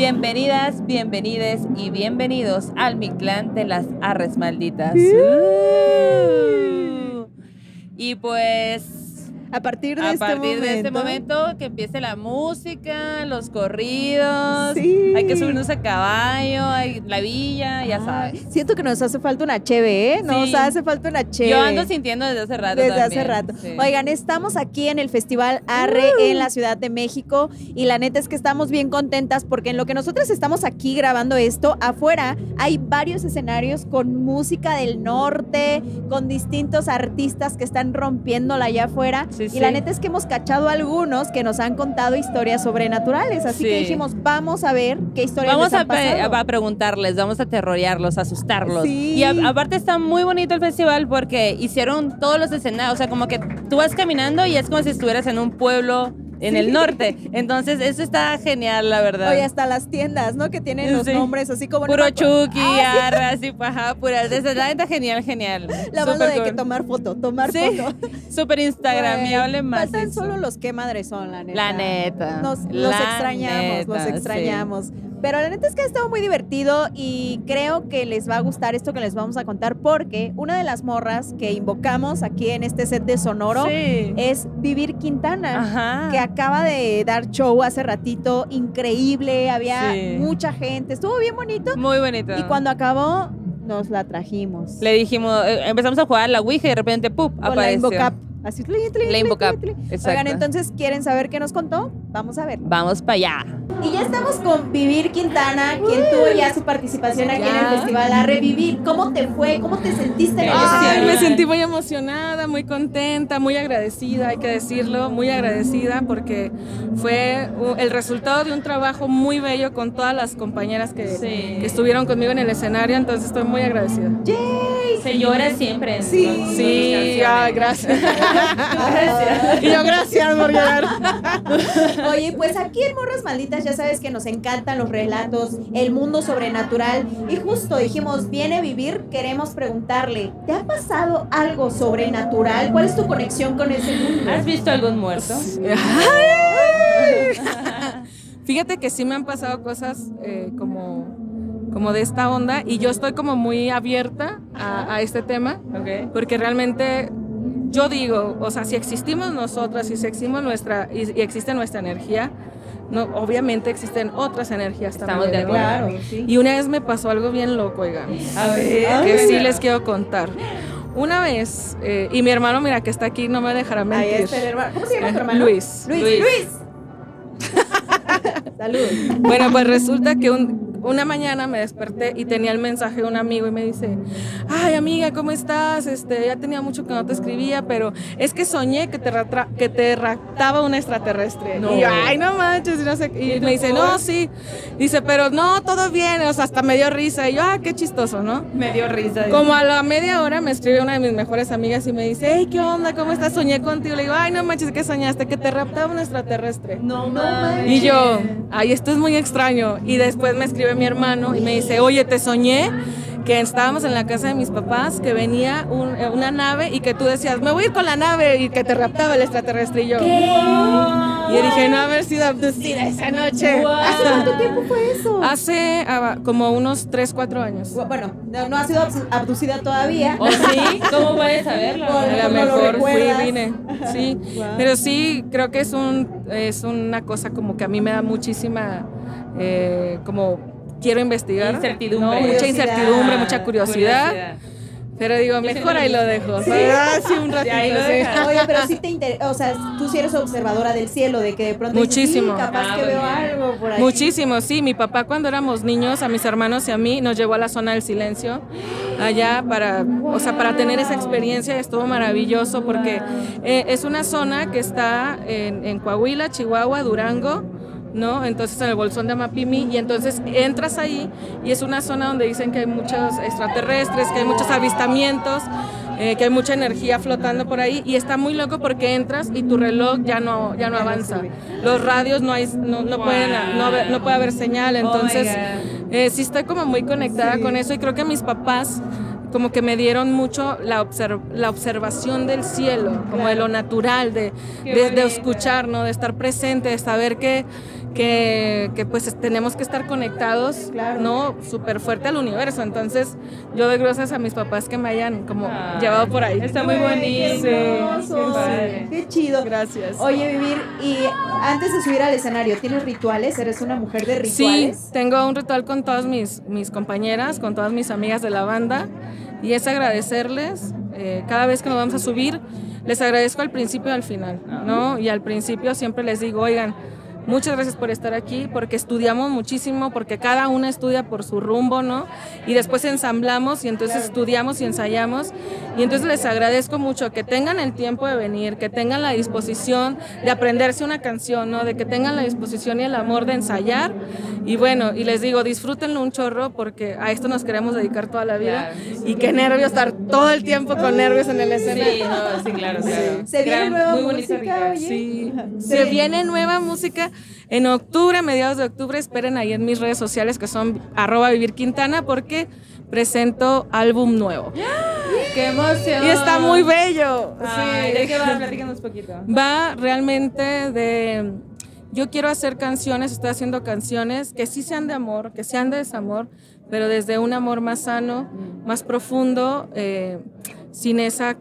Bienvenidas, bienvenides y bienvenidos al mi clan de las arres malditas. Uh. Y pues A partir de, a este, partir momento, de este momento que empiece la música, los corridos, Sí. hay que subirnos a caballo, hay la villa, ya sabes. Siento que nos hace falta una cheve, ¿eh? Nos Sí. hace falta una cheve. Yo ando sintiendo desde hace rato Desde hace rato. sí. Oigan, estamos aquí en el Festival Arre en la Ciudad de México y la neta es que estamos bien contentas porque en lo que nosotros estamos aquí grabando esto, afuera hay varios escenarios con música del norte, con distintos artistas que están rompiéndola allá afuera. Sí, y sí. la neta es que hemos cachado algunos que nos han contado historias sobrenaturales. Así que dijimos, vamos a ver qué historias Vamos les a, han pe- pasado. a preguntarles, vamos a terrorearlos, a asustarlos. Y a- aparte está muy bonito el festival porque hicieron todos los escenarios, o sea, como que tú vas caminando y es como si estuvieras en un pueblo en el norte. Entonces, eso está genial, la verdad. Oye, hasta las tiendas, ¿no? Que tienen los Sí. nombres así como... no Puro acuerdo. Chucky, arras y paja, pura. Desde la neta, genial, genial. La banda de que tomar foto, tomar Sí. foto. Súper instagramiable Güey, más. Faltan eso. solo los que madres son, la neta. La neta. Nos, los extrañamos, los extrañamos. Pero la neta es que ha estado muy divertido y creo que les va a gustar esto que les vamos a contar porque una de las morras que invocamos aquí en este set de Sonoro Sí. es Vivir Quintana. Ajá. que acaba de dar show hace ratito, increíble, había Sí. mucha gente, estuvo bien bonito. Muy bonito. Y cuando acabó, nos la trajimos. Le dijimos, eh, empezamos a jugar la Ouija y de repente, ¡pup! Con apareció. Así, tli, tli, La tli, Invocap, tli, tli. exacto. Oigan, entonces, ¿quieren saber qué nos contó? Vamos a ver. Vamos para allá. Y ya estamos con Vivir Quintana, quien tuvo ya su participación aquí en el festival A Revivir. ¿Cómo te fue? ¿Cómo te sentiste en el Ay, me sentí muy emocionada, muy contenta, muy agradecida, hay que decirlo, muy agradecida porque fue el resultado de un trabajo muy bello con todas las compañeras que, Sí. que estuvieron conmigo en el escenario, entonces estoy muy agradecida. Se llora siempre. Sí. Sí, ay, gracias. y yo gracias por llorar. Oye, pues aquí en Morras Malditas ya sabes que nos encantan los relatos, el mundo sobrenatural. Y justo dijimos, viene vivir, queremos preguntarle, ¿te ha pasado algo sobrenatural? ¿Cuál es tu conexión con ese mundo? ¿Has visto algún muerto? Fíjate que sí me han pasado cosas eh, como, como de esta onda y yo estoy como muy abierta a, a este tema. Porque realmente yo digo, o sea, si existimos nosotras, si existimos nuestra y, y existe nuestra energía, no, obviamente existen otras energías Estamos también. de acuerdo. sí. Y una vez me pasó algo bien loco, oigan, A ver. que sí les quiero contar. Una vez, eh, y mi hermano, mira, que está aquí, no me dejará Ahí mentir. está el hermano. ¿Cómo se llama tu hermano? Luis. Luis. Luis. Luis. Salud. Bueno, pues resulta que un- una mañana me desperté y tenía el mensaje de un amigo y me dice, ay amiga, ¿cómo estás? Este, ya tenía mucho que no te escribía, pero es que soñé que te, que te raptaba un extraterrestre. No. Y yo, ay, no manches, y no sé qué". Y ¿Y me dice, no, sí. Dice, pero no, todo bien, o sea, hasta me dio risa. Y yo, ah, qué chistoso, ¿no? Me dio risa. Como a la media hora me escribe una de mis mejores amigas y me dice, hey, ¿qué onda? ¿Cómo estás? Soñé contigo. Le digo, ay, no manches, ¿qué soñaste? Que te raptaba un extraterrestre. No manches. Y yo, ay, esto es muy extraño. Y después me escribe mi hermano y me dice, oye, te soñé que estábamos en la casa de mis papás, que venía un- eh, una nave y que tú decías, me voy a ir con la nave y que te raptaba el extraterrestre. Y yo, y yo dije, no haber sido abducida esa noche. ¿Hace cuánto tiempo fue eso? Hace ah, como unos 3, 4 años. Bueno, no, no ha sido abducida todavía. ¿O sí? ¿Cómo puedes saberlo? A lo no lo mejor fui, vine. Sí. Wow. Pero sí, creo que es, un, es una cosa como que a mí me da muchísima, eh, como quiero investigar. Incertidumbre. ¿no? Mucha Curiosidad. incertidumbre, mucha curiosidad. Pero digo, mejor ahí lo dejo. Sí. Ah, sí, un ratito. ahí lo sí. Oye, pero sí te interesa, o sea, tú sí eres observadora del cielo, de que de pronto dices, Muchísimo. "Sí, capaz Ah, que veo algo por ahí. Muchísimo, sí. Mi papá cuando éramos niños, a mis hermanos y a mí, nos llevó a la zona del silencio allá para, o sea, para tener esa experiencia. Estuvo maravilloso porque eh, es una zona que está en, en Coahuila, Chihuahua, Durango. ¿No? Entonces en el bolsón de Amapimi y entonces entras ahí y es una zona donde dicen que hay muchos extraterrestres, que hay muchos avistamientos, eh, que hay mucha energía flotando por ahí y está muy loco porque entras y tu reloj ya no, ya no avanza. Los radios no, hay, no, no pueden, no, puede haber señal, Oh entonces eh, sí estoy como muy conectada Sí. con eso y creo que mis papás como que me dieron mucho la, observ- la observación del cielo, como de lo natural, de, de, de escuchar, ¿no? de estar presente, de saber que, que, que, pues tenemos que estar conectados, Claro. ¿no? Súper fuerte al universo. Entonces, yo doy gracias a mis papás que me hayan como Ay, llevado por ahí. Está muy bonito. Qué. Qué chido. Gracias. Oye, Vivir, y antes de subir al escenario, ¿tienes rituales? ¿Eres una mujer de Sí, rituales? tengo un ritual con todas mis, mis compañeras, con todas mis amigas de la banda, y es agradecerles eh, cada vez que nos vamos a subir. Les agradezco al principio y al final, ¿no? Y al principio siempre les digo, oigan, muchas gracias por estar aquí, porque estudiamos muchísimo, porque cada una estudia por su rumbo, ¿no? Y después ensamblamos y entonces estudiamos y ensayamos. Y entonces les agradezco mucho que tengan el tiempo de venir, que tengan la disposición de aprenderse una canción, ¿no? De que tengan la disposición y el amor de ensayar. Y bueno, y les digo, disfrútenlo un chorro porque a esto nos queremos dedicar toda la vida. Y qué nervio estar todo el tiempo con nervios en el escenario. Sí, no, sí, claro, claro. Se viene Gran- nueva muy bonito música, ritual. oye. Sí, Sí. se viene nueva música en octubre, mediados de octubre. Esperen ahí en mis redes sociales que son arroba vivir Quintana porque presento álbum nuevo. ¡Qué emoción! Y está muy bello. Ay, sí. ¿De qué va? Platícanos un poquito. Va realmente de... Yo quiero hacer canciones, estoy haciendo canciones que sí sean de amor, que sean de desamor, pero desde un amor más sano, más profundo, eh, sin esa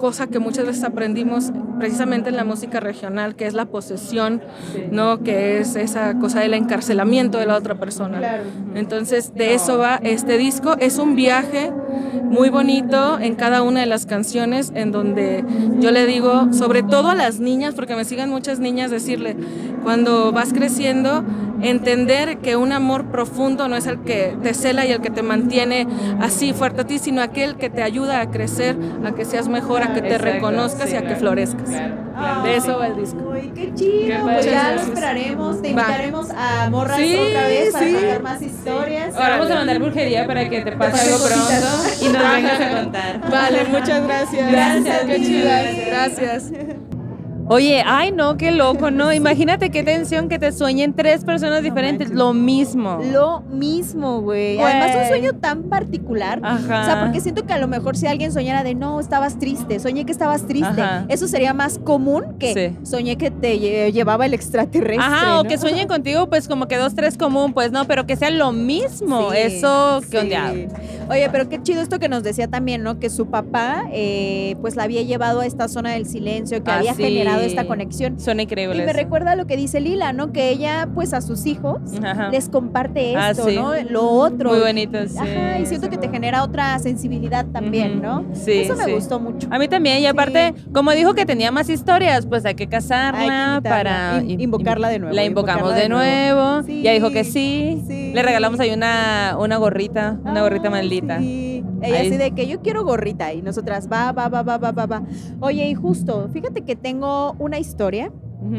cosa que muchas veces aprendimos precisamente en la música regional, que es la posesión, ¿no? Que es esa cosa del encarcelamiento de la otra persona. Claro. Entonces, de eso va este disco. Es un viaje muy bonito en cada una de las canciones, en donde yo le digo, sobre todo a las niñas, porque me siguen muchas niñas, decirle, cuando vas creciendo, entender que un amor profundo no es el que te cela y el que te mantiene así fuerte a ti, sino aquel que te ayuda a crecer, a que seas mejor, a que te reconozcas y a que florezcas. Claro. De eso va el disco. Ay, qué chido. Qué pues ya lo Gracias. esperaremos. Te invitaremos a Morras Sí, otra vez para sí. contar más historias. Ahora vamos a mandar brujería para que te pase algo pronto y nos vengas a contar. Vale, muchas gracias. Gracias, Qué muchas chido. gracias. Gracias. Oye, ay no, qué loco, ¿no? Imagínate qué tensión que te sueñen tres personas diferentes, lo mismo. Lo mismo, güey. Además, un sueño tan particular. Ajá. O sea, porque siento que a lo mejor si alguien soñara de no, estabas triste, soñé que estabas triste, Ajá. eso sería más común que Sí. soñé que te lle- llevaba el extraterrestre. Ajá, o que sueñen contigo, pues como que dos, tres común, pues no, pero que sea lo mismo. Sí, Eso, qué sí. ondeado. Oye, pero qué chido esto que nos decía también, ¿no? Que su papá, eh, pues la había llevado a esta zona del silencio, que Ah, había sí. Esta conexión. Suena Y increíble. me recuerda lo que dice Lila, ¿no? Que ella, pues a sus hijos Ajá. les comparte Ah, esto, sí. ¿no? Lo otro. Muy bonito, sí. Ajá, y siento que te genera otra sensibilidad también. ¿no? Sí, Eso me sí. gustó mucho. A mí también, y aparte, como dijo que tenía más historias, pues hay que casarla Hay que invitarla, para in- in- invocarla de nuevo, La invocamos de de nuevo. Ya dijo que sí. sí. Le regalamos ahí una, una gorrita, una gorrita Ay, maldita. sí. Ella Ahí. así de que yo quiero gorrita y nosotras va, va, va, va, va, va, va. Oye, y justo, fíjate que tengo una historia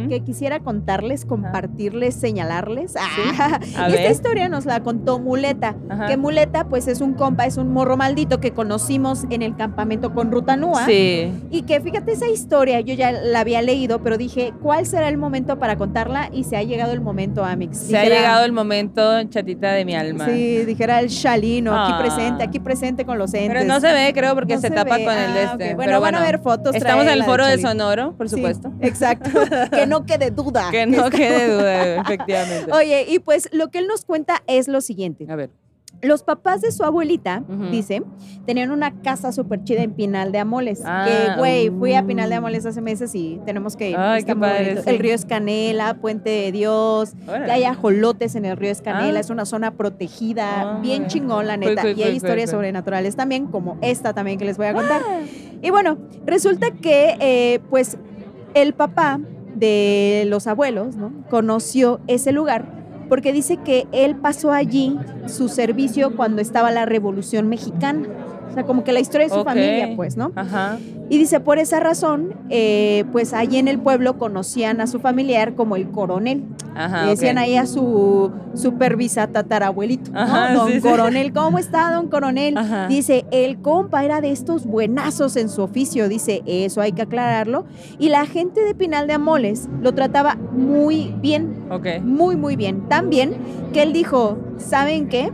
Que quisiera contarles, compartirles, señalarles. Ah, y esta historia nos la contó Muleta. Ajá. Que Muleta, pues es un compa, es un morro maldito que conocimos en el campamento con Rutanúa. Sí. Y que fíjate, esa historia yo ya la había leído, pero dije, ¿cuál será el momento para contarla? Y se ha llegado el momento, Amix. Se ha llegado el momento, chatita de mi alma. Sí, dijera el Shalino, aquí Ah. presente, aquí presente con los entes. Pero no se ve, creo, porque No se, se tapa con el de Ah, este. Bueno, Pero van a ver fotos, Estamos en el foro de. Sonoro, por Sí, supuesto. exacto. que no quede duda. Que no quede duda, efectivamente. Oye, y pues lo que él nos cuenta es lo siguiente. A ver. Los papás de su abuelita, dice, tenían una casa súper chida en Pinal de Amoles. Ah, que, güey, fui a Pinal de. Amoles hace meses y tenemos que ir. Ay, qué padre, sí. El río Escanela, Puente de Dios, que hay ajolotes en el río Escanela, Ah. es una zona protegida, Ah, bien chingón, la Cool, neta. cool, y hay cool, historias sobrenaturales también, como esta también que les voy a contar. Y bueno, resulta que, eh, pues, el papá de los abuelos, ¿no? Conoció ese lugar porque dice que él pasó allí su servicio cuando estaba la Revolución Mexicana. O sea, como que la historia de su familia, pues, ¿no? Ajá. Y dice, por esa razón, eh, pues allí en el pueblo conocían a su familiar como el coronel. Ajá. Le decían ahí a su supervisa tatarabuelito, ¿no? Ajá, Don sí, sí. Coronel, ¿cómo está, don Coronel? Ajá. Dice, el compa era de estos buenazos en su oficio, dice, eso hay que aclararlo. Y la gente de Pinal de Amoles lo trataba muy bien, Ok. muy, muy bien. Tan bien que él dijo, ¿saben qué?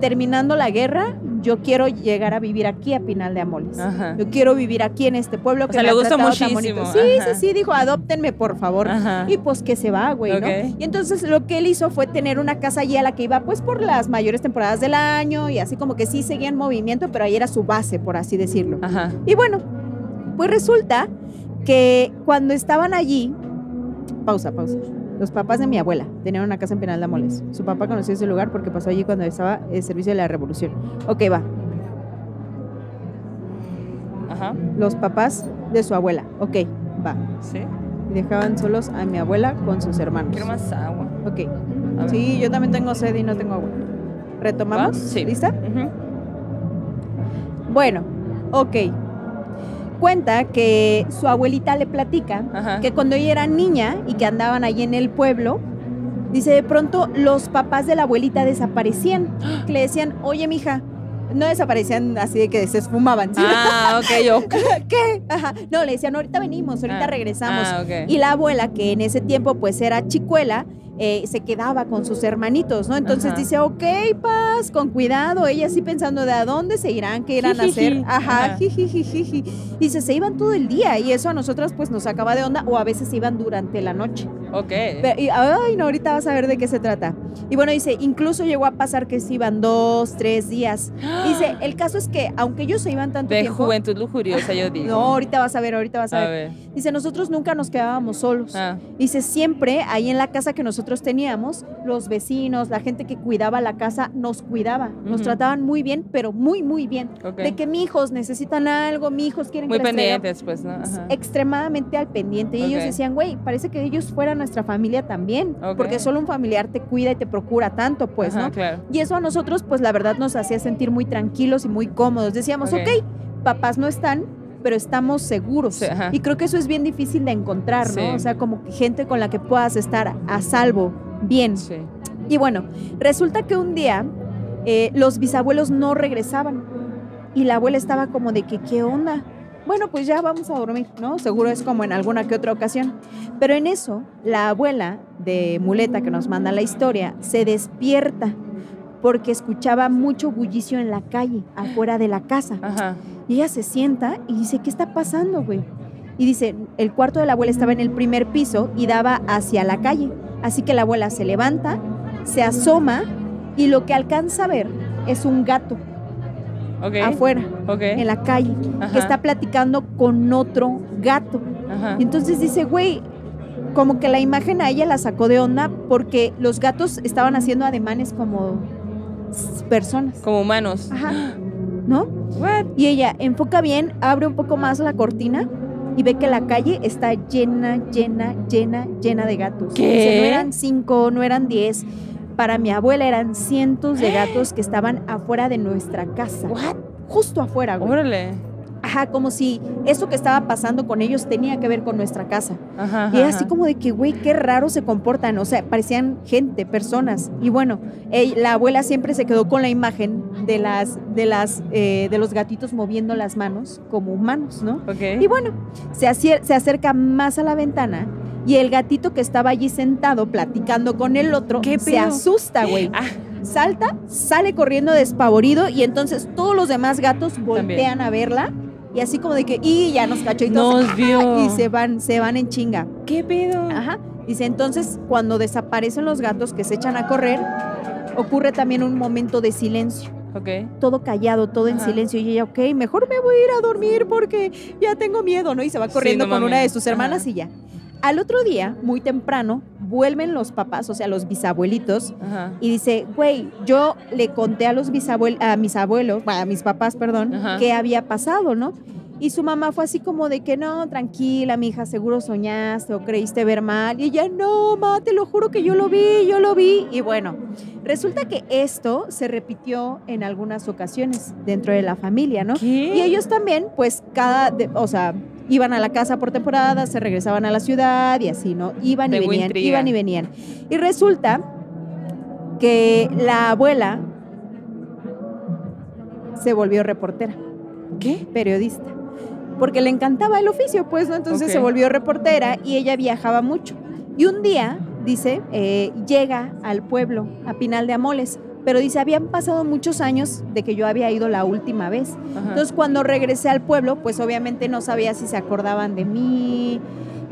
Terminando la guerra, yo quiero llegar a vivir aquí a Pinal de Amoles. Ajá. Yo quiero vivir aquí en este pueblo que sea, me le tan muchísimo, bonito. Sí, ajá. sí, sí, dijo, adóptenme, por favor. Ajá. Y pues que se va, güey. ¿no? Y entonces lo que él hizo fue tener una casa allí a la que iba pues por las mayores temporadas del año y así como que sí seguía en movimiento, pero ahí era su base, por así decirlo. Y bueno, pues resulta que cuando estaban allí, pausa, pausa. Los papás de mi abuela tenían una casa en Penal de Amoles. Su papá conoció ese lugar porque pasó allí cuando estaba el servicio de la revolución. Ok, va. Ajá. Los papás de su abuela. Ok, va. Sí. Y dejaban solos a mi abuela con sus hermanos. Quiero más agua. Ok. Sí, yo también tengo sed y no tengo agua. ¿Retomamos? Sí. ¿Lista? Ujú. Bueno, ok. Cuenta que su abuelita le platica Ajá. que cuando ella era niña y que andaban allí en el pueblo, dice de pronto los papás de la abuelita desaparecían. Que le decían, oye, mija, no desaparecían así de que se esfumaban. ¿sí? Ah, ok, yo. ¿Qué? Ajá. No, le decían, ahorita venimos, ahorita Ah, regresamos. Ah. Y la abuela, que en ese tiempo pues era chicuela, eh, se quedaba con sus hermanitos, ¿no? Entonces Ajá. dice, ok, paz, con cuidado. Ella así pensando de a dónde se irán, qué irán a hacer. Ajá. Dice, se iban todo el día y eso a nosotras pues nos sacaba de onda o a veces se iban durante la noche. Ok. Pero- y, ay, no, ahorita vas a ver de qué se trata. Y bueno, dice, incluso llegó a pasar que se iban dos, tres días. Dice, el caso es que aunque ellos se iban tanto De tiempo... juventud lujuriosa, yo digo. No, ahorita vas a ver, ahorita vas a, A ver. ver. Dice, nosotros nunca nos quedábamos solos. Ah, Dice, siempre ahí en la casa que nosotros teníamos, los vecinos, la gente que cuidaba la casa, nos cuidaba. Nos trataban muy bien, pero muy, muy bien. De que mis hijos necesitan algo, mis hijos quieren Muy que pendientes, pues, ¿no? Ajá. extremadamente al pendiente. Y ellos decían, güey, parece que ellos fueran nuestra familia también. Porque solo un familiar te cuida y te procura tanto, pues, Ajá, ¿no? claro. Y eso a nosotros, pues la verdad nos hacía sentir muy tranquilos y muy cómodos. Decíamos, ok, papás no están, pero estamos seguros. Sí, y creo que eso es bien difícil de encontrar, ¿no? Sí. O sea, como gente con la que puedas estar a salvo, bien. Sí. Y bueno, resulta que un día eh, los bisabuelos no regresaban y la abuela estaba como de que, ¿qué onda? Bueno, pues ya vamos a dormir, ¿no? Seguro es como en alguna que otra ocasión. Pero en eso, la abuela de Muleta que nos manda la historia se despierta porque escuchaba mucho bullicio en la calle, afuera de la casa. Ajá. Y ella se sienta y dice, ¿qué está pasando, güey? Y dice, el cuarto de la abuela estaba en el primer piso y daba hacia la calle. Así que la abuela se levanta, se asoma y lo que alcanza a ver es un gato afuera, Ok. en la calle, Ajá. que está platicando con otro gato. Ajá. Y entonces dice, güey, como que la imagen a ella la sacó de onda porque los gatos estaban haciendo ademanes como personas. Como humanos. Ajá. ¿No? What? Y ella enfoca bien, abre un poco más la cortina y ve que la calle está llena, llena, llena, llena de gatos. ¿Qué? No eran cinco, no eran diez. Para mi abuela eran cientos de gatos que estaban afuera de nuestra casa. What? Justo afuera, güey. Órale. Ajá, como si eso que estaba pasando con ellos tenía que ver con nuestra casa. Ajá. Y era así como de que, güey, qué raro se comportan. O sea, parecían gente, personas. Y bueno, ey- la abuela siempre se quedó con la imagen de las, de las, eh, de los gatitos moviendo las manos como humanos, ¿no? Ok. Y bueno, se, acier- se acerca más a la ventana y el gatito que estaba allí sentado platicando con el otro ¿Qué se asusta, güey. Ah, Salta, sale corriendo despavorido y entonces todos los demás gatos voltean a verla y así como de que, y ya nos cachó y todos, nos vio. y se van, se van en chinga. ¿Qué pedo? Ajá. Dice, entonces, cuando desaparecen los gatos que se echan a correr, ocurre también un momento de silencio. Ok. Todo callado, todo en silencio. Y ella, ok, mejor me voy a ir a dormir porque ya tengo miedo, ¿no? Y se va Sí, corriendo no con una de sus hermanas Ajá. y ya. Al otro día, muy temprano, vuelven los papás, o sea, los bisabuelitos, Ajá. y dice, güey, yo le conté a los bisabuelos, a mis abuelos, a mis papás, perdón, Ajá. qué había pasado, ¿no? Y su mamá fue así como de que no, tranquila, mi hija, seguro soñaste o creíste ver mal. Y ella, no, ma, te lo juro que yo lo vi, yo lo vi. Y bueno, resulta que esto se repitió en algunas ocasiones dentro de la familia, ¿no? ¿Qué? Y ellos también, pues cada, de- o sea, iban a la casa por temporada, se regresaban a la ciudad y así, ¿no? Iban y venían, intriga. iban y venían. Y resulta que la abuela se volvió reportera, ¿Qué? periodista, porque le encantaba el oficio, pues, ¿no? Entonces se volvió reportera y ella viajaba mucho. Y un día, dice, eh, llega al pueblo, a Pinal de Amoles, pero dice, habían pasado muchos años de que yo había ido la última vez. Ajá. Entonces cuando regresé al pueblo, pues obviamente no sabía si se acordaban de mí.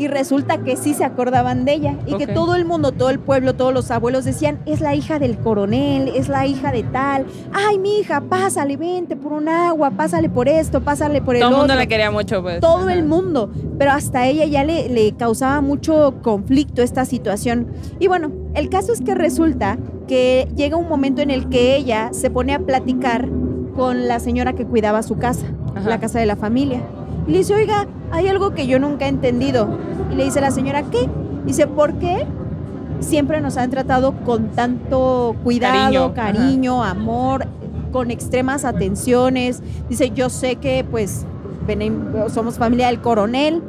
Y resulta que sí se acordaban de ella. Y que todo el mundo, todo el pueblo, todos los abuelos decían, es la hija del coronel, es la hija de tal. Ay, mi hija, pásale, vente por un agua, pásale por esto, pásale por el Todo el mundo otro". la quería mucho, pues. todo Ajá. el mundo, pero hasta ella ya le, le causaba mucho conflicto esta situación. Y bueno, el caso es que resulta que llega un momento en el que ella se pone a platicar con la señora que cuidaba su casa, Ajá. la casa de la familia. Y le dice, oiga, hay algo que yo nunca he entendido. Y le dice la señora, ¿qué? Dice, ¿por qué siempre nos han tratado con tanto cuidado, Cariño, cariño, amor, con extremas atenciones? Dice, yo sé que pues somos familia del coronel,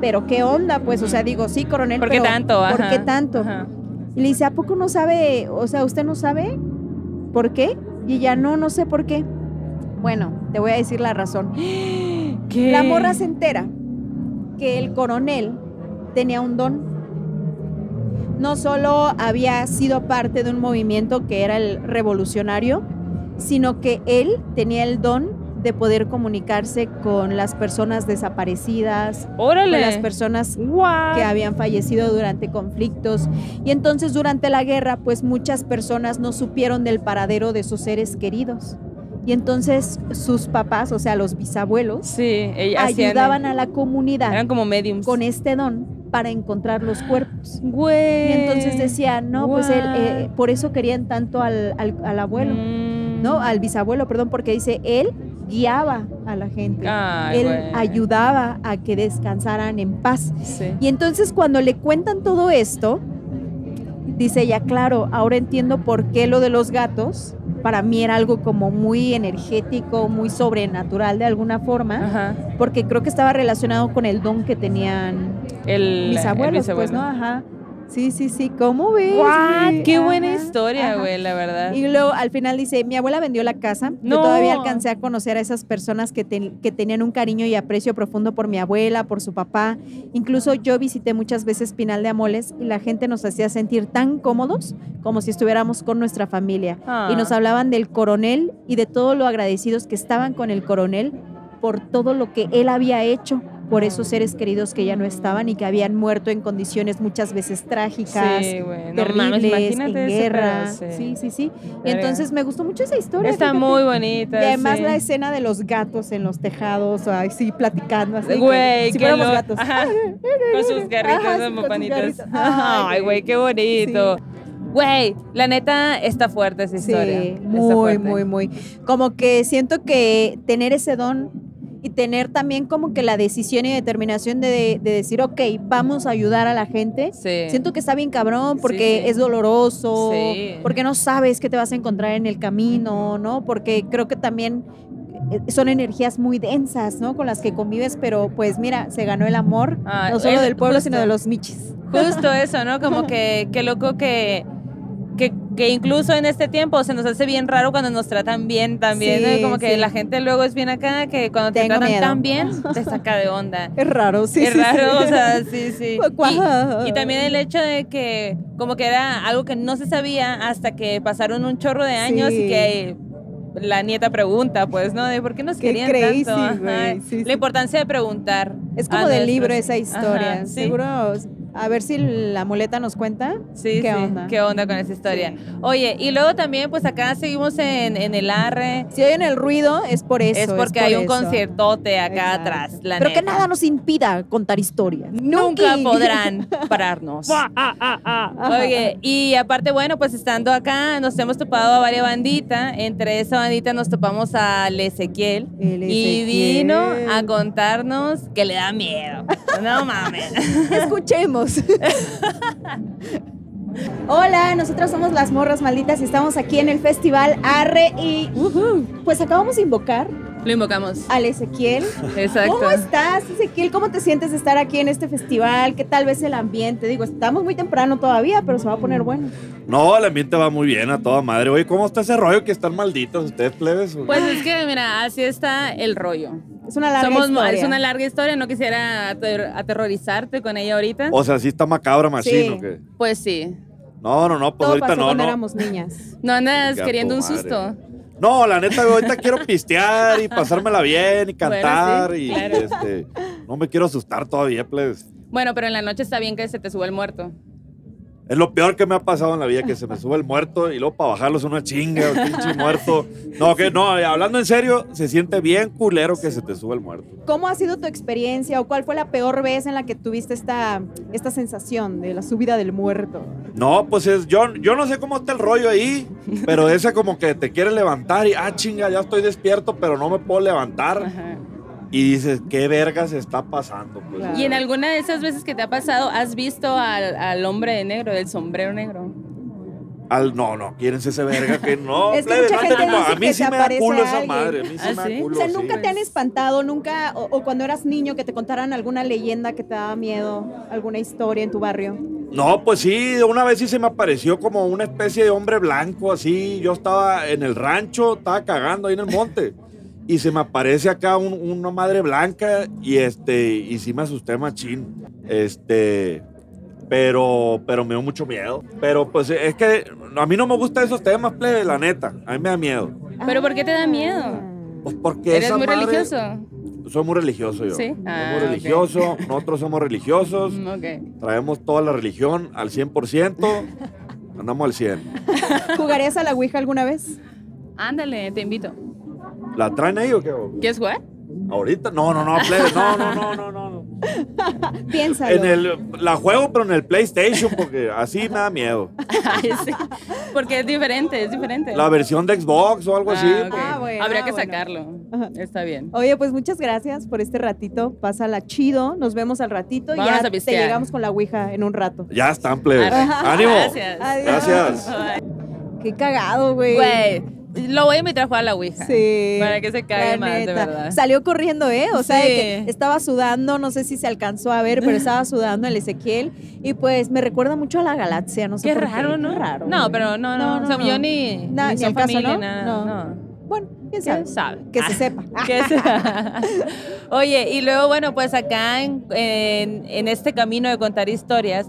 pero ¿qué onda? Pues, o sea, digo, sí, coronel, ¿Por qué pero tanto? ¿por qué tanto? Ajá. Y le dice, ¿a poco no sabe? O sea, ¿usted no sabe por qué? Y ella, no, no sé por qué. Bueno, te voy a decir la razón. ¿Qué? La morra se entera que el coronel tenía un don. No solo había sido parte de un movimiento que era el revolucionario, sino que él tenía el don de poder comunicarse con las personas desaparecidas, Órale. con las personas What? que habían fallecido durante conflictos. Y entonces durante la guerra, pues muchas personas no supieron del paradero de sus seres queridos. Y entonces sus papás, o sea, los bisabuelos, Sí, hacían- ayudaban a la comunidad Eran como mediums. con este don para encontrar los cuerpos. Güey. Y entonces decían, no, pues él, eh, What? por eso querían tanto al, al- al abuelo, Mm. ¿no? Al bisabuelo, perdón, porque dice, él guiaba a la gente. Ay, él ayudaba a que descansaran en paz. Sí. Y entonces cuando le cuentan todo esto, dice ella, claro, ahora entiendo por qué lo de los gatos para mí era algo como muy energético, muy sobrenatural de alguna forma, Ajá. porque creo que estaba relacionado con el don que tenían El, mis el abuelos, pues. ¿no? Ajá. Sí, sí, sí, ¿cómo ves? What? Qué buena historia, güey, la verdad. Y luego al final dice, mi abuela vendió la casa. Yo No. todavía alcancé a conocer a esas personas que, ten- que tenían un cariño y aprecio profundo por mi abuela, por su papá. Incluso yo visité muchas veces Pinal de Amoles y la gente nos hacía sentir tan cómodos como si estuviéramos con nuestra familia. Ah. Y nos hablaban del coronel y de todo lo agradecidos que estaban con el coronel por todo lo que él había hecho por esos seres queridos que ya no estaban y que habían muerto en condiciones muchas veces trágicas Sí. No mames, terribles, en imagínate ese guerra. pedo, sí, sí, sí. Y entonces me gustó mucho esa historia. Está fíjate. muy bonita. Y además sí. la escena de los gatos en los tejados, así platicando, así. Güey, si qué fuéramos lo- gatos. Ajá. Con sus garritos Ajá, de garritos. Ay, güey, qué bonito. Güey, la neta está fuerte esa historia. Sí, Está muy, muy, muy. Como que siento que tener ese don y tener también como que la decisión y determinación de, de decir, ok, vamos a ayudar a la gente. Sí. Siento que está bien cabrón porque Sí. es doloroso, Sí. porque no sabes qué te vas a encontrar en el camino, ¿no? Porque creo que también eh, son energías muy densas, ¿no? Con las que convives, pero pues mira, se ganó el amor, Ah, no solo es del pueblo, justo. sino de los michis. Justo eso, ¿no? Como que, qué loco que, que, que incluso en este tiempo se nos hace bien raro cuando nos tratan bien también, Como que sí. la gente luego es bien acá, que cuando te tratan miedo. tan bien, te saca de onda. Es raro, sí. es sí, raro, sí. o sea, sí, sí. Guau. Y, y también el hecho de que como que era algo que no se sabía hasta que pasaron un chorro de años y que la nieta pregunta, pues, ¿no? De por qué nos Qué querían crazy, tanto. Ajá. La importancia de preguntar. Es como a del libro esa historia. Ajá, sí. Seguro, a ver si la muleta nos cuenta. Sí, ¿Qué sí. onda? ¿Qué onda con esa historia? Oye, y luego también, pues acá seguimos en, en el ARRE. Si oyen el ruido, es por eso. es porque por hay un eso. conciertote acá Exacto. atrás, la Pero que nada nos impida contar historias. Nunca Nunca. podrán pararnos. Ajá. Oye, y aparte, bueno, pues estando acá, nos hemos topado a varias banditas. Entre esa bandita nos topamos al Ezequiel. El Y Ezequiel. vino a contarnos que le da miedo. No mames. Escuchemos. Hola, nosotras somos las morras malditas y estamos aquí en el festival Arre y pues acabamos de invocar Lo invocamos. al Ezequiel. Exacto. ¿Cómo estás, Ezequiel? ¿Cómo te sientes de estar aquí en este festival? ¿Qué tal ves el ambiente? Digo, estamos muy temprano todavía, pero se va a poner bueno. No, el ambiente va muy bien a toda madre. Oye, ¿cómo está ese rollo que están malditos ustedes, plebes? Pues es que, mira, así está el rollo. Es una larga Somos, historia. Es una larga historia, no quisiera ater- aterrorizarte con ella ahorita. o sea, sí está macabra, machino. Sí. Pues sí. No, no, no, pues Todo ahorita pasó no, cuando no. éramos niñas. No andas queriendo un madre. susto. No, la neta, ahorita quiero pistear y pasármela bien y cantar sí, y claro. este, no me quiero asustar todavía, pues. Bueno, pero en la noche está bien que se te suba el muerto. Es lo peor que me ha pasado en la vida, que se me sube el muerto y luego para bajarlo es una chinga, pinche muerto. No, que no, hablando en serio, se siente bien culero que se te sube el muerto. ¿Cómo ha sido tu experiencia o cuál fue la peor vez en la que tuviste esta, esta sensación de la subida del muerto? No, pues es, yo, yo no sé cómo está el rollo ahí, pero ese como que te quiere levantar y, ah, chinga, ya estoy despierto, pero no me puedo levantar. Ajá. Y dices, ¿qué verga se está pasando? Pues, Claro. Y en alguna de esas veces que te ha pasado, ¿has visto al, al hombre de negro, del sombrero negro? Al, no, no, quieren ese verga que no. Es que plebe, mucha no, gente no, dice a mí que sí se me da aparece culo esa madre, a mí sí ¿Ah, me da sí? culo. O sea, sí. ¿nunca te han espantado? ¿Nunca? O, o cuando eras niño que te contaran alguna leyenda que te daba miedo? ¿Alguna historia en tu barrio? No, pues sí, una vez sí se me apareció como una especie de hombre blanco, así. Yo estaba en el rancho, estaba cagando ahí en el monte. Y se me aparece acá un- una madre blanca y este, y sí me asusté machín. Este, pero, pero me dio mucho miedo. Pero pues es que a mí no me gustan esos temas, plebe, la neta. A mí me da miedo. ¿Pero por qué te da miedo? Pues porque ¿Eres esa muy madre- religioso? Soy muy religioso yo. Sí. Soy Ah, muy religioso, nosotros somos religiosos. Mm, ok. Traemos toda la religión al 100%. Andamos al 100. ¿Jugarías a la Ouija alguna vez? Ándale, te invito. ¿La traen ahí o qué? ¿Quieres jugar? ¿Ahorita? No, no, no, plebe, no, no, no, no, no. no. Piénsalo. En el, la juego, pero en el PlayStation, porque así me da miedo. Ay, sí. Porque es diferente, es diferente. La versión de Xbox o algo así. Ah, ok. pues, Ah, bueno, Habría ah, que bueno. sacarlo. Ajá. Está bien. Oye, pues muchas gracias por este ratito. Pásala chido. Nos vemos al ratito y ya a te llegamos con la Ouija en un rato. Ya están, plebe. Arre. ¡Ánimo! Gracias. Adiós. Gracias. Bye. Qué cagado, güey. Güey, lo voy a invitar a jugar a la Ouija. Sí. Para que se La más, de verdad. Salió corriendo, ¿eh? O sea, de Sí. que estaba sudando, no sé si se alcanzó a ver, pero estaba sudando el Ezequiel. Y pues me recuerda mucho a la galaxia, no sé Qué por raro, ¿no? Qué raro. No, pero no, no. No, yo ni, Na- ni ni son caso, familia, ¿no? nada. No. No. Bueno, quién sabe. ¿Quién sabe? Que Ah, se sepa. que se- Oye, y luego, bueno, pues acá en, en- en este camino de contar historias,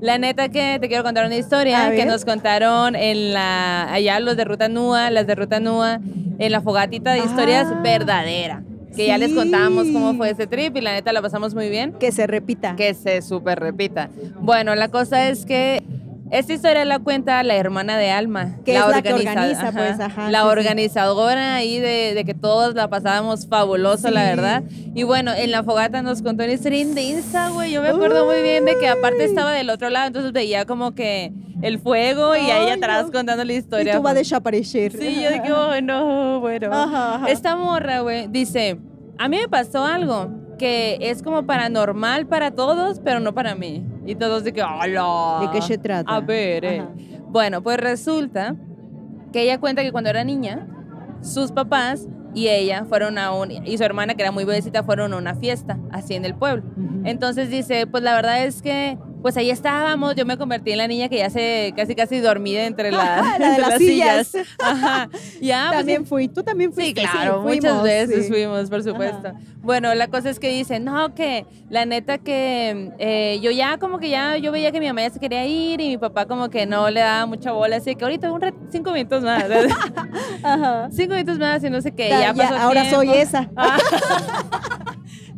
la neta que te quiero contar una historia que nos contaron en la, allá los de Ruta Nua, las de Ruta Nua, en la fogatita de historias Ah. verdadera. Que ya les contábamos cómo fue ese trip y la neta la pasamos muy bien. Que se repita. Que se súper repita. Bueno, la cosa es que esta historia la cuenta la hermana de Alma. Que es la que organiza- organiza, pues, ajá, La sí, sí. organizadora ahí de, de que todos la pasábamos fabuloso, la verdad. Y bueno, en la fogata nos contó una historia intensa, güey. Yo me acuerdo muy bien de que aparte estaba del otro lado, entonces veía como que el fuego y ahí atrás no. contando la Y historia. tú vas a desaparecer. Sí, yo dije, oh, no, bueno. Ajá, ajá. Esta morra, güey, dice, a mí me pasó algo que es como paranormal para todos, pero no para mí. Y todos de que, hola. ¿De qué se trata? A ver, eh. Bueno, pues resulta que ella cuenta que cuando era niña, sus papás y ella fueron a un, y su hermana, que era muy bebecita, fueron a una fiesta, así en el pueblo. Entonces dice, pues la verdad es que, pues ahí estábamos, yo me convertí en la niña que ya se casi casi dormida entre, la- La de entre las sillas. Ajá. Ya, pues, también fui. Tú también Sí, fuiste. claro, fuimos, muchas veces sí. fuimos, por supuesto. Bueno, la cosa es que dice, no, que la neta que eh, yo ya como que ya, yo veía que mi mamá ya se quería ir y mi papá como que no le daba mucha bola, así que ahorita un cinco minutos más, Ajá. cinco minutos más y no sé qué, Ya- ya, ahora tiempo. soy esa.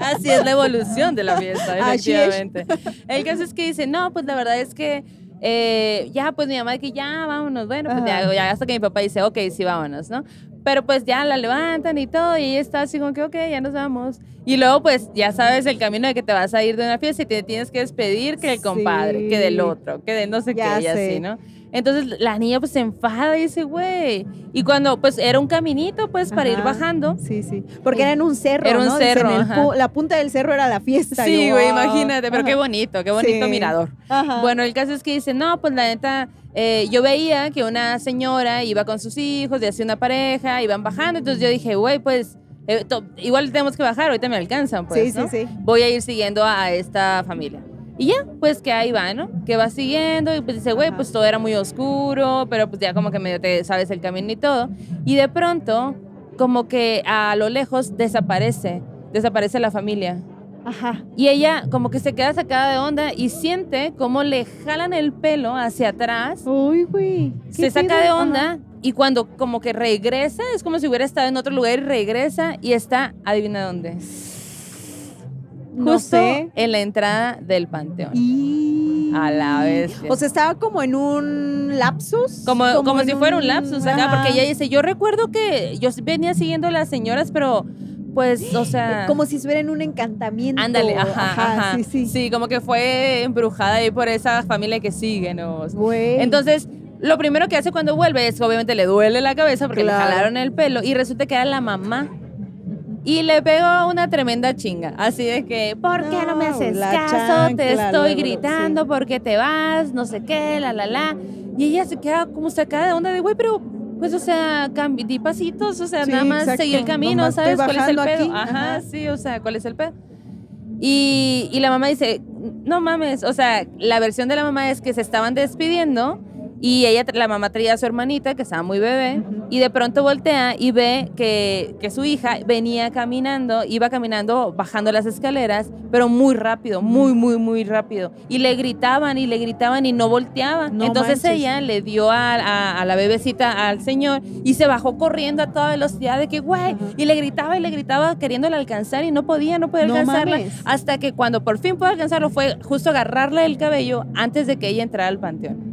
Así es la evolución de la fiesta, efectivamente. El caso es que dice, no, pues la verdad es que eh, ya, pues mi mamá que ya, vámonos, bueno, pues ya, hasta que mi papá dice, ok, sí, vámonos, ¿no? Pero pues ya la levantan y todo, y ella está así como que, ok, ya nos vamos. Y luego, pues ya sabes el camino de que te vas a ir de una fiesta y te tienes que despedir que el compadre, que del otro, que de no sé Ya qué, y así. ¿no? Entonces la niña pues se enfada y dice, güey. Y cuando pues era un caminito pues para ir bajando. Sí, sí. Porque era en un cerro. Era un ¿no? Dicen, cerro, el la punta del cerro era la fiesta. Sí, güey, wow. imagínate, pero qué bonito, qué bonito Sí. mirador. Ajá. Bueno, el caso es que dice, no, pues la neta, eh, yo veía que una señora iba con sus hijos, y hacía una pareja, iban bajando, entonces yo dije, güey, pues eh, igual tenemos que bajar, ahorita me alcanzan, pues, sí, ¿no? sí, sí. Voy a ir siguiendo a esta familia. Y ya, pues que ahí va, ¿no? Que va siguiendo y pues dice, güey, Ajá. pues todo era muy oscuro, pero pues ya como que medio te sabes el camino y todo. Y de pronto, como que a lo lejos desaparece, desaparece la familia. Ajá. Y ella como que se queda sacada de onda y siente como le jalan el pelo hacia atrás, Uy, güey. se ¿Qué saca de Ajá. onda y cuando como que regresa, es como si hubiera estado en otro lugar y regresa y está, adivina dónde. No Justo sé. en la entrada del panteón. Y... A la bestia. O sea, estaba como en un lapsus. Como, como, si fuera un lapsus acá, porque ella dice, yo recuerdo que yo venía siguiendo a las señoras, pero pues, o sea... Como si estuviera en un encantamiento. Ándale, ajá, ajá. Sí, sí. como que fue embrujada ahí por esa familia que sigue, ¿no? Güey. Entonces, lo primero que hace cuando vuelve es, obviamente, le duele la cabeza porque Claro. le jalaron el pelo y resulta que era la mamá. Y le pegó una tremenda chinga. Así de que, ¿por qué no, me No, haces la caso? te chancla, estoy luego, gritando, sí. ¿por qué te vas? No sé qué, la, la, la. Y ella se queda como sacada de onda de, güey, pero, pues, o sea, di pasitos, o sea, Sí, nada más exacto. seguir el camino, Nomás estoy ¿sabes? ¿Cuál es el pedo? aquí, Ajá, ajá. sí, o sea, ¿cuál es el pedo? Y, y la mamá dice, no mames, o sea, la versión de la mamá es que se estaban despidiendo y ella, la mamá traía a su hermanita que estaba muy bebé y de pronto voltea y ve que, que su hija venía caminando, iba caminando, bajando las escaleras, pero muy rápido, muy, muy, muy rápido. Y le gritaban y le gritaban y no volteaban. No Entonces manches. ella le dio a, a- a la bebecita al señor y se bajó corriendo a toda velocidad de que, güey, y le gritaba y le gritaba queriéndole alcanzar y no podía, no podía No alcanzarla. mames. Hasta que cuando por fin pudo alcanzarlo fue justo agarrarle el cabello antes de que ella entrara al panteón.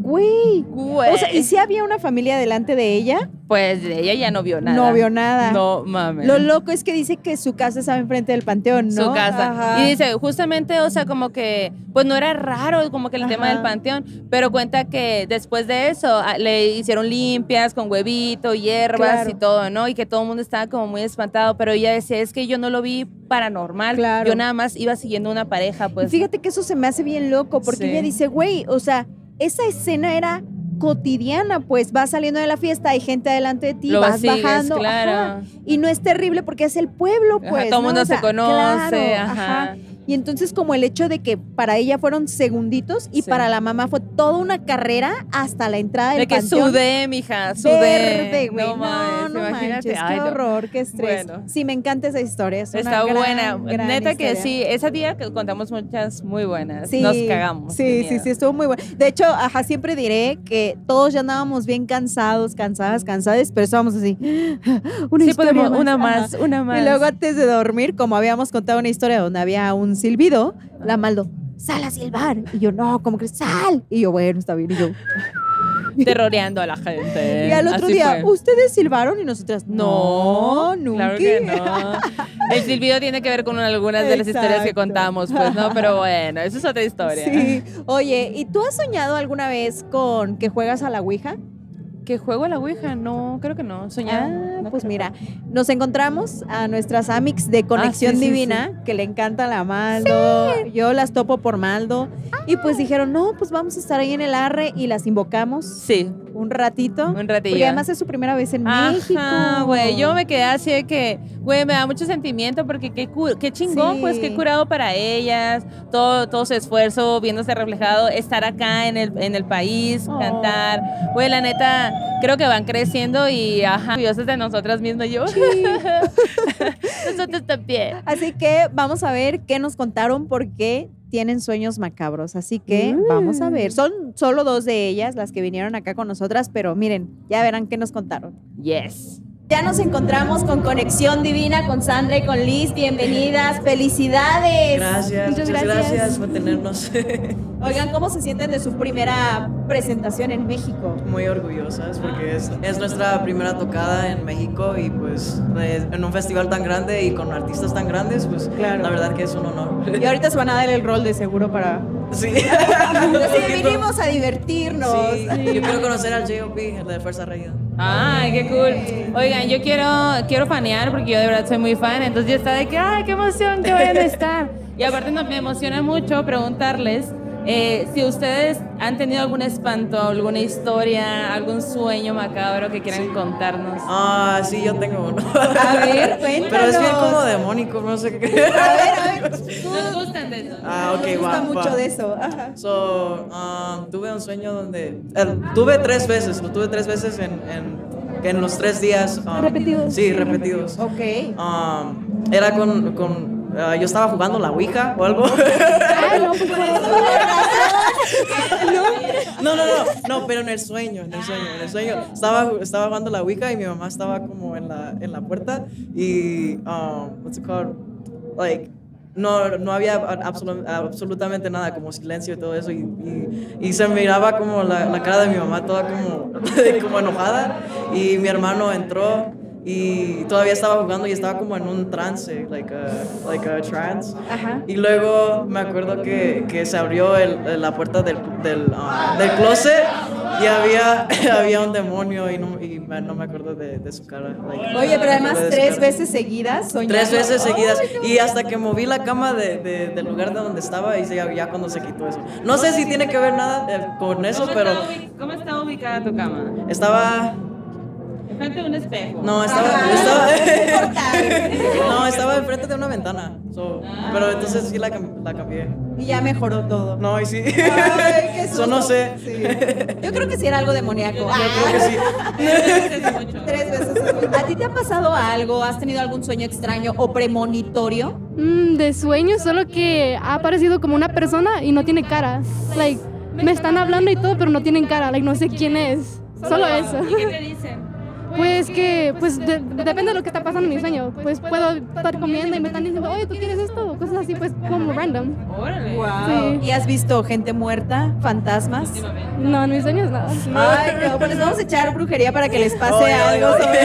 Güey. Güey. O sea, ¿y si había una familia delante de ella? Pues ella ya no vio nada. No vio nada. No mames. Lo loco es que dice que su casa estaba enfrente del panteón, ¿no? su casa. Ajá. Y dice, justamente, o sea, como que, pues no era raro como que el tema del panteón, pero cuenta que después de eso ah, le hicieron limpias con huevito, hierbas Claro. y todo, ¿no? Y que todo el mundo estaba como muy espantado, pero ella decía, es que yo no lo vi paranormal, Claro. yo nada más iba siguiendo una pareja, pues. fíjate que eso se me hace bien loco, porque Sí. ella dice, güey, o sea, esa escena era cotidiana, pues vas saliendo de la fiesta, hay gente adelante de ti, Lo vas sigues, bajando, claro. ajá, y no es terrible porque es el pueblo, Ajá, pues. todo el ¿no? mundo O sea, se conoce, claro, ajá. Y entonces como el hecho de que para ella fueron segunditos y Sí. para la mamá fue toda una carrera hasta la entrada del De que sudé, mija, sudé. Verde, güey. No, no, imagínate. manches, Ay, qué no. horror, qué estrés. Bueno. Sí, me encanta esa historia. Es Está gran, buena. gran Neta que sí, ese día que contamos muchas muy buenas. Sí, Nos cagamos. Sí, sí, sí, estuvo muy bueno. De hecho, ajá, siempre diré que todos ya andábamos bien cansados, cansadas, cansadas, pero estábamos así. Una Sí, podemos, una Ajá. más, una más. Y luego antes de dormir, como habíamos contado una historia donde había un silbido, la Maldo, sal a silbar. Y yo, no, ¿cómo crees? Sal. Y yo, bueno, está bien. Y yo, terroreando a la gente. y al otro Así día, fue. ¿ustedes silbaron? Y nosotras, No, no, nunca. claro que no. El silbido tiene que ver con algunas de las historias que contamos, pues no, pero bueno, eso es otra historia. Sí. Oye, ¿y tú has soñado alguna vez con que juegas a la Ouija? ¿Que juego a la Ouija? No, creo que no. Soñar. Ah, No pues mira, nos encontramos a nuestras amics de Conexión Ah, sí, sí, Divina, que le encanta la Maldo, yo las topo por Maldo, y pues dijeron, no, pues vamos a estar ahí en el arre y las invocamos Sí, un ratito. un ratillo. Porque además es su primera vez en México. Ajá, güey, yo me quedé así de que, güey, me da mucho sentimiento porque qué, qué chingón, Sí. pues qué curado para ellas, todo, todo su esfuerzo viéndose reflejado, estar acá en el, en el país, Oh. cantar. Güey, la neta, creo que van creciendo y, ajá, orgullosas de nosotras mismas, yo. Nosotros también. Así que vamos a ver qué nos contaron porque tienen sueños macabros. Así que Mm. vamos a ver. Son solo dos de ellas las que vinieron acá con nosotras, pero miren, ya verán qué nos contaron. Yes. Ya nos encontramos con Conexión Divina, con Sandra y con Liz. Bienvenidas, felicidades. Gracias, Muchas muchas, gracias. gracias. por tenernos Oigan, ¿cómo se sienten de su primera presentación en México? muy orgullosas porque es, es nuestra primera tocada en México y pues eh, en un festival tan grande y con artistas tan grandes, pues Claro. la verdad que es un honor. Y ahorita se van a dar el rol de seguro para... Sí. Sí, vinimos a divertirnos. Sí, yo quiero conocer al J.O.P., el de Fuerza Regida. Ay, qué cool. Oigan, yo quiero, quiero fanear porque yo de verdad soy muy fan, entonces yo estaba de que, ay, qué emoción que vayan a estar. Y aparte no, me emociona mucho preguntarles eh, si ustedes han tenido algún espanto, alguna historia, algún sueño macabro que quieran contarnos. Ah, sí, yo tengo uno. A ver, Pero es bien cuéntanos. como demónico, no sé qué. A ver, a ver. ¿Nos gustan de eso? Ah, ok, Nos gusta mucho de eso. Ajá. So, um, tuve un sueño donde. eh, tuve tres veces, lo tuve tres veces en, en, en los tres días. um, ¿Repetidos? Sí, repetidos. Ok. Um, era con, con ah, yo estaba jugando la Ouija o algo. Ay, no, pues. No, no, no, no, pero en el sueño, en el sueño, en el sueño. Estaba, estaba jugando la Ouija y mi mamá estaba como en la, en la puerta y, um, what's it called? Like, no, no había absolu- absolutamente nada, como silencio y todo eso. Y, y, y se miraba como la, la cara de mi mamá toda como, como enojada. Y mi hermano entró y todavía estaba jugando y estaba como en un trance, like a, like a trance. Ajá. Y luego me acuerdo que, que se abrió el- la puerta del, del, ah, del closet y había, había un demonio y no, y me- no me acuerdo de, de su cara. like, Oye, pero además tres veces seguidas soñando. Tres veces seguidas. Y hasta que moví la cama de, de- del lugar de donde estaba y ya, ya cuando se quitó eso. No sé si tiene que ver nada eh, con eso, ¿Cómo pero está ¿Cómo está ubicada tu cama? estaba... Enfrente de un espejo. No, estaba... estaba no, estaba enfrente de una ventana. So, pero entonces sí la, la cambié. Y ya mejoró todo. No, y sí. Ay, qué Eso no susto. sé. Sí. Yo creo que sí era algo demoníaco. Ah, Yo creo que sí. Tres veces. es mucho. ¿A ti te ha pasado algo? ¿Has tenido algún sueño extraño o premonitorio? Mm, de sueño, solo que ha aparecido como una persona y no tiene cara. Like, me están hablando y todo, pero no tienen cara. Like, no sé quién es. Solo eso. ¿Y qué te dicen? Pues que, pues de- depende de lo que está pasando en mi sueño. Pues puedo estar comiendo y me están diciendo, oye, ¿tú quieres esto? Cosas así, pues como random. Órale. Sí. ¿Y has visto gente muerta? ¿Fantasmas? No, en mis sueños nada. Ay, no, pues les vamos a echar brujería para que les pase Oye, algo oye, sobre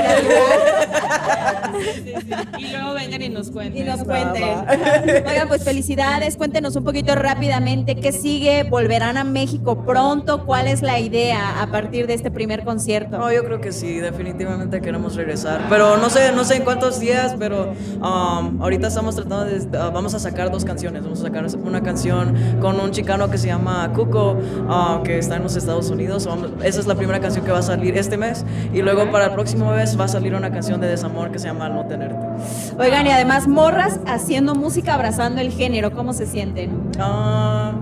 la Y luego vengan y nos cuenten. y nos cuenten. Oigan, pues felicidades. Cuéntenos un poquito rápidamente qué sigue. ¿Volverán a México pronto? ¿Cuál es la idea a partir de este primer concierto? No, yo creo que sí, definitivamente queremos regresar. Pero no sé, no sé en cuántos días, pero um, ahorita estamos tratando de, uh, vamos a sacar dos canciones. Vamos a sacar una canción con un chicano que se llama Cuco, uh, que está en los Estados Unidos. Vamos- esa es la primera canción que va a salir este mes. Y luego para el próximo mes va a salir una canción de desamor que se llama No Tenerte. Oigan, y además morras haciendo música, abrazando el género. ¿Cómo se sienten? Ah,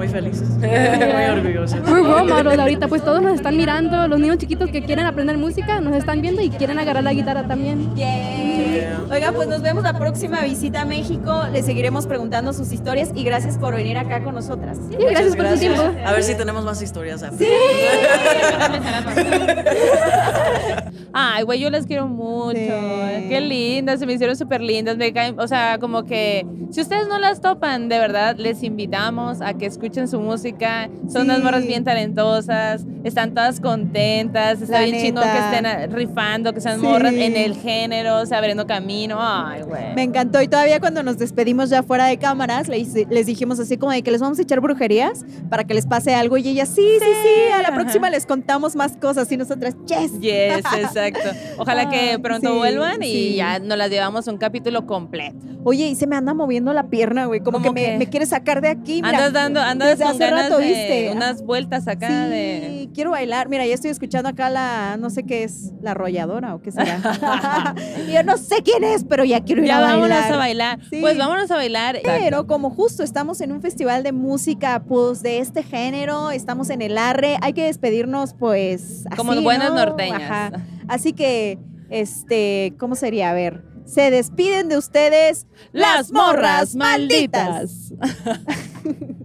muy felices, muy orgullosos. We're role models ahorita, pues todos nos están mirando. Los niños chiquitos que quieren aprender música nos están viendo y quieren agarrar la guitarra también. Yay. Oigan, pues nos vemos la próxima visita a México. Les seguiremos preguntando sus historias y gracias por venir acá con nosotras. Sí, gracias por su tiempo. A ver si tenemos más historias. after. Ay, güey, yo las quiero mucho. Sí. Qué lindas, se me hicieron súper lindas. Me caen, o sea, como que si ustedes no las topan, de verdad, les invitamos a que escuchen su música. Son unas Sí. morras bien talentosas, están todas contentas, está La bien chingón que neta. estén ah, rifando, que sean Sí. morras en el género, o sea, abriendo camino. Ay, güey. Me encantó y todavía cuando nos despedimos ya fuera de cámaras les, les dijimos así como de que les vamos a echar brujerías para que les pase algo y ella sí, sí, sí, a la próxima les contamos más cosas y nosotras, yes. Yes, exacto. Ojalá que pronto vuelvan y ya nos las llevamos un capítulo completo. Oye, y se me anda moviendo la pierna, güey, como que ¿Cómo me, me quiere sacar de aquí. Mira, Andas dando, andas desde con hace ganas rato, de ¿viste? unas vueltas acá sí, de. quiero bailar. Mira, ya estoy escuchando acá la, no sé qué es, la arrolladora o qué será. Yo no sé quién es, pero ya quiero ir Ya a vámonos bailar. a bailar. Sí. Pues vámonos a bailar. Pero como justo estamos en un festival de música, pues de este género, estamos en el arre, hay que despedirnos, pues. Como así, buenas ¿no? norteñas. Ajá. Así que, este, ¿cómo sería? A ver, se despiden de ustedes Las morras malditas.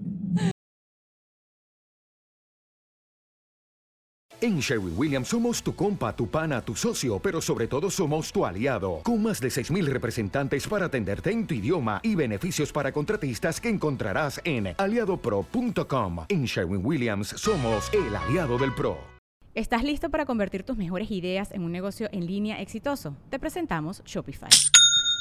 En Sherwin Williams somos tu compa, tu pana, tu socio, pero sobre todo somos tu aliado, con más de 6.000 representantes para atenderte en tu idioma y beneficios para contratistas que encontrarás en aliadopro.com. En Sherwin Williams somos el aliado del PRO. ¿Estás listo para convertir tus mejores ideas en un negocio en línea exitoso? Te presentamos Shopify.